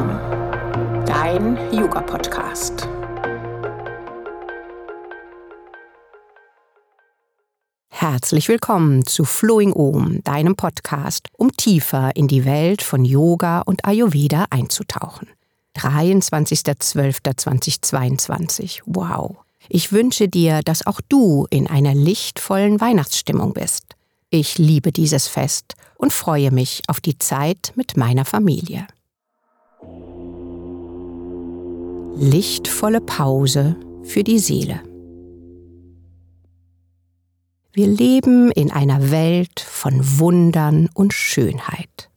Om, dein Yoga-Podcast. Herzlich willkommen zu Flowing Om, deinem Podcast, um tiefer in die Welt von Yoga und Ayurveda einzutauchen. 23.12.2022. Wow. Ich wünsche dir, dass auch du in einer lichtvollen Weihnachtsstimmung bist. Ich liebe dieses Fest und freue mich auf die Zeit mit meiner Familie. Lichtvolle Pause für die Seele. Wir leben in einer Welt von Wundern und Schönheit.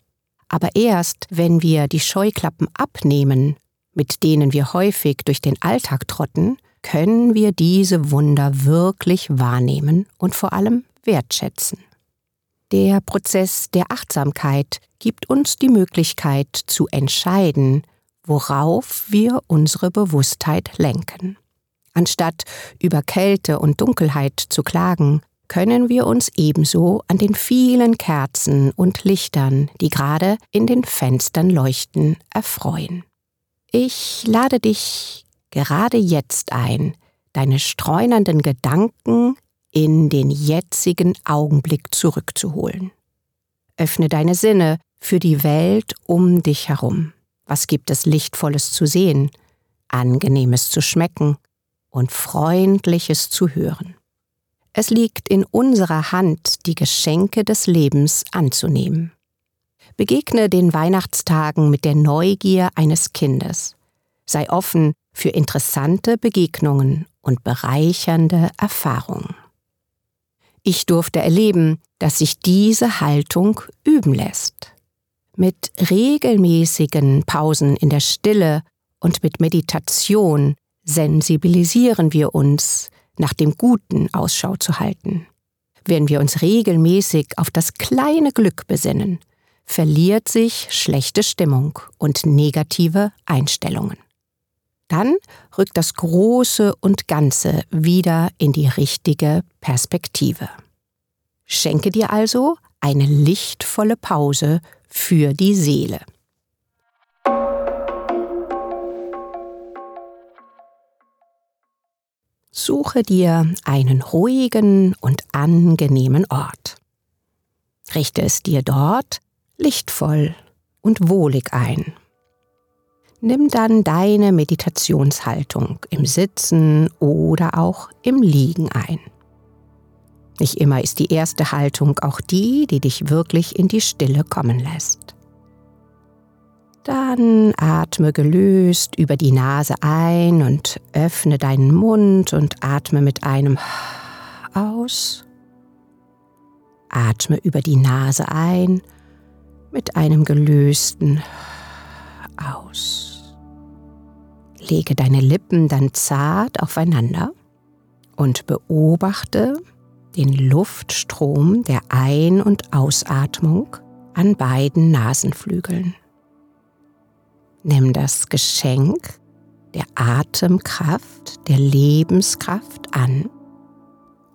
Aber erst wenn wir die Scheuklappen abnehmen, mit denen wir häufig durch den Alltag trotten, können wir diese Wunder wirklich wahrnehmen und vor allem wertschätzen. Der Prozess der Achtsamkeit gibt uns die Möglichkeit zu entscheiden, worauf wir unsere Bewusstheit lenken. Anstatt über Kälte und Dunkelheit zu klagen, können wir uns ebenso an den vielen Kerzen und Lichtern, die gerade in den Fenstern leuchten, erfreuen. Ich lade dich gerade jetzt ein, deine streunenden Gedanken in den jetzigen Augenblick zurückzuholen. Öffne deine Sinne für die Welt um dich herum. Was gibt es Lichtvolles zu sehen, Angenehmes zu schmecken und Freundliches zu hören? Es liegt in unserer Hand, die Geschenke des Lebens anzunehmen. Begegne den Weihnachtstagen mit der Neugier eines Kindes. Sei offen für interessante Begegnungen und bereichernde Erfahrungen. Ich durfte erleben, dass sich diese Haltung üben lässt. Mit regelmäßigen Pausen in der Stille und mit Meditation sensibilisieren wir uns, nach dem Guten Ausschau zu halten. Wenn wir uns regelmäßig auf das kleine Glück besinnen, verliert sich schlechte Stimmung und negative Einstellungen. Dann rückt das Große und Ganze wieder in die richtige Perspektive. Schenke dir also eine lichtvolle Pause für die Seele. Suche dir einen ruhigen und angenehmen Ort. Richte es dir dort lichtvoll und wohlig ein. Nimm dann deine Meditationshaltung im Sitzen oder auch im Liegen ein. Nicht immer ist die erste Haltung auch die, die dich wirklich in die Stille kommen lässt. Dann atme gelöst über die Nase ein und öffne deinen Mund und atme mit einem aus. Atme über die Nase ein mit einem gelösten aus. Lege deine Lippen dann zart aufeinander und beobachte den Luftstrom der Ein- und Ausatmung an beiden Nasenflügeln. Nimm das Geschenk der Atemkraft, der Lebenskraft an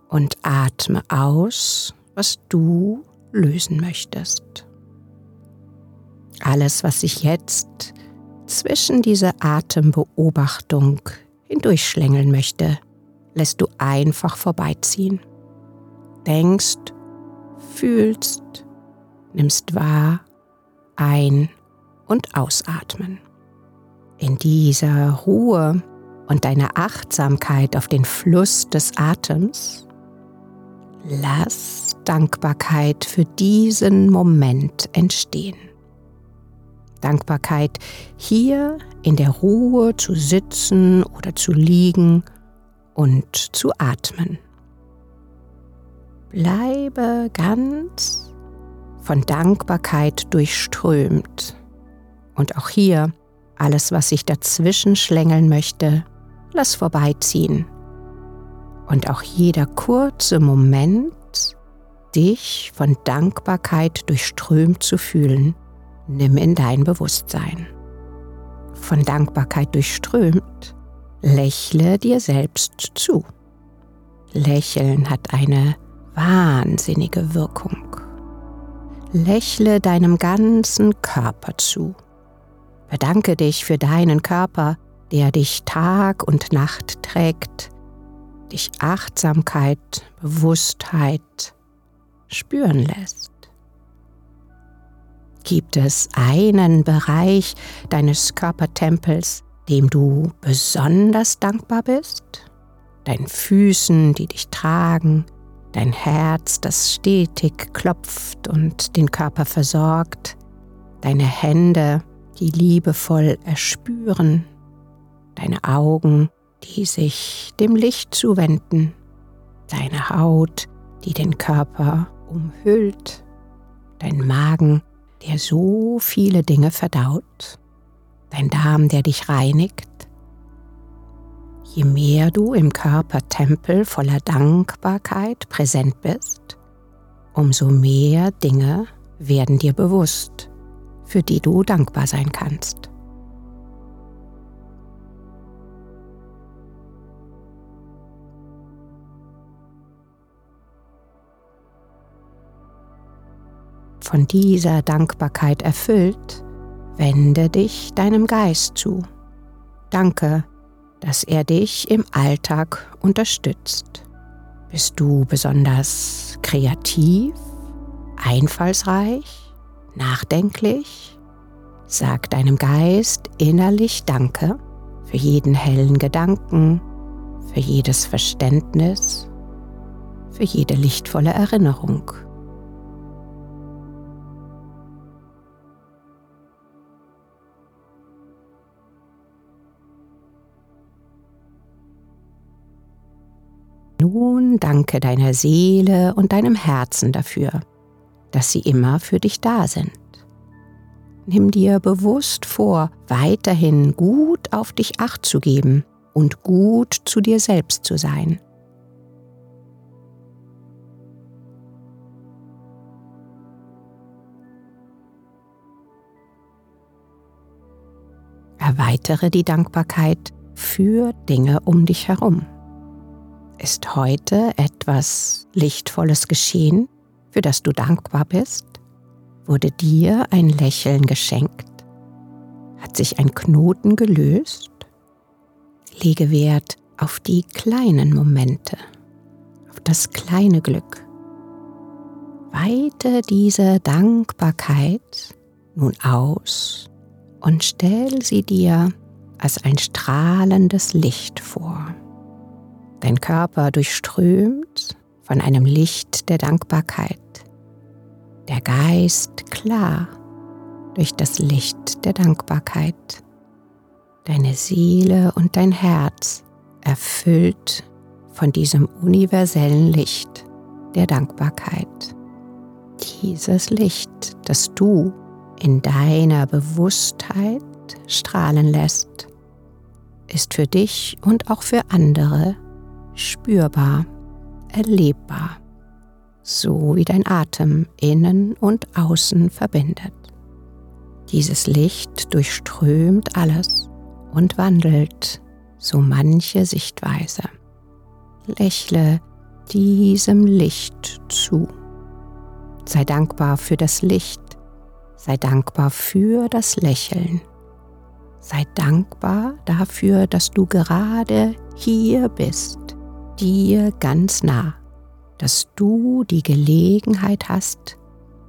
und atme aus, was du lösen möchtest. Alles, was sich jetzt zwischen diese Atembeobachtung hindurchschlängeln möchte, lässt du einfach vorbeiziehen. Denkst, fühlst, nimmst wahr, ein- und ausatmen. In dieser Ruhe und deiner Achtsamkeit auf den Fluss des Atems, lass Dankbarkeit für diesen Moment entstehen. Dankbarkeit, hier in der Ruhe zu sitzen oder zu liegen und zu atmen. Bleibe ganz von Dankbarkeit durchströmt und auch hier alles, was sich dazwischen schlängeln möchte, lass vorbeiziehen. Und auch jeder kurze Moment, dich von Dankbarkeit durchströmt zu fühlen, nimm in dein Bewusstsein. Von Dankbarkeit durchströmt, lächle dir selbst zu. Lächeln hat eine wahnsinnige Wirkung. Lächle deinem ganzen Körper zu. Bedanke dich für deinen Körper, der dich Tag und Nacht trägt, dich Achtsamkeit, Bewusstheit spüren lässt. Gibt es einen Bereich deines Körpertempels, dem du besonders dankbar bist? Deinen Füßen, die dich tragen, dein Herz, das stetig klopft und den Körper versorgt, deine Hände, die liebevoll erspüren, deine Augen, die sich dem Licht zuwenden, deine Haut, die den Körper umhüllt, dein Magen, der so viele Dinge verdaut, dein Darm, der dich reinigt. Je mehr du im Körpertempel voller Dankbarkeit präsent bist, umso mehr Dinge werden dir bewusst, für die du dankbar sein kannst. Von dieser Dankbarkeit erfüllt, wende dich deinem Geist zu. Danke, dass er dich im Alltag unterstützt. Bist du besonders kreativ, einfallsreich, nachdenklich? Sag deinem Geist innerlich Danke für jeden hellen Gedanken, für jedes Verständnis, für jede lichtvolle Erinnerung. Nun danke deiner Seele und deinem Herzen dafür, dass sie immer für dich da sind. Nimm dir bewusst vor, weiterhin gut auf dich acht zu geben und gut zu dir selbst zu sein. Erweitere die Dankbarkeit für Dinge um dich herum. Ist heute etwas Lichtvolles geschehen, für das du dankbar bist? Wurde dir ein Lächeln geschenkt? Hat sich ein Knoten gelöst? Lege Wert auf die kleinen Momente, auf das kleine Glück. Weite diese Dankbarkeit nun aus und stell sie dir als ein strahlendes Licht vor dein Körper durchströmt von einem Licht der Dankbarkeit, der Geist klar durch das Licht der Dankbarkeit, deine Seele und dein Herz erfüllt von diesem universellen Licht der Dankbarkeit. Dieses Licht, das du in deiner Bewusstheit strahlen lässt, ist für dich und auch für andere spürbar, erlebbar, so wie dein Atem innen und außen verbindet. Dieses Licht durchströmt alles und wandelt so manche Sichtweise. Lächle diesem Licht zu. Sei dankbar für das Licht, sei dankbar für das Lächeln. Sei dankbar dafür, dass du gerade hier bist dir ganz nah, dass du die Gelegenheit hast,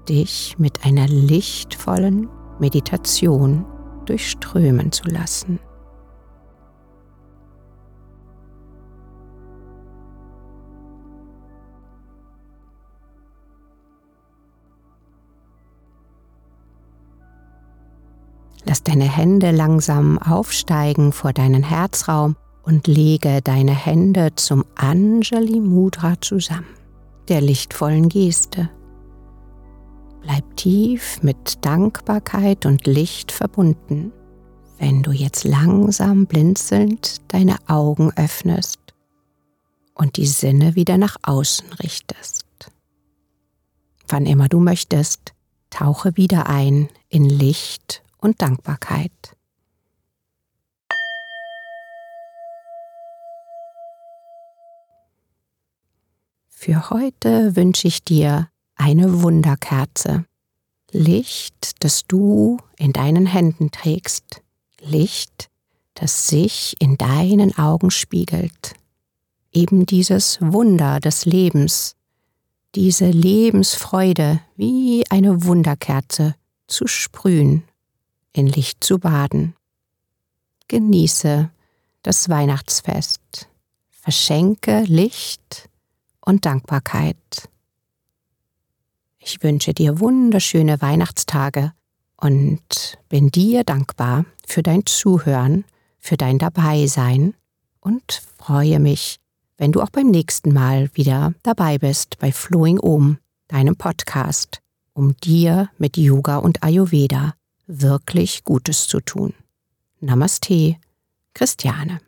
dich mit einer lichtvollen Meditation durchströmen zu lassen. Lass deine Hände langsam aufsteigen vor deinen Herzraum und lege deine Hände zum Anjali Mudra zusammen, der lichtvollen Geste. Bleib tief mit Dankbarkeit und Licht verbunden, wenn du jetzt langsam blinzelnd deine Augen öffnest und die Sinne wieder nach außen richtest. Wann immer du möchtest, tauche wieder ein in Licht und Dankbarkeit. Für heute wünsche ich dir eine Wunderkerze, Licht, das du in deinen Händen trägst. Licht, das sich in deinen Augen spiegelt. Eben dieses Wunder des Lebens, diese Lebensfreude wie eine Wunderkerze zu sprühen, in Licht zu baden. Genieße das Weihnachtsfest, verschenke Licht und Dankbarkeit. Ich wünsche dir wunderschöne Weihnachtstage und bin dir dankbar für dein Zuhören, für dein Dabeisein und freue mich, wenn du auch beim nächsten Mal wieder dabei bist bei Flowing Om, deinem Podcast, um dir mit Yoga und Ayurveda wirklich Gutes zu tun. Namaste, Christiane.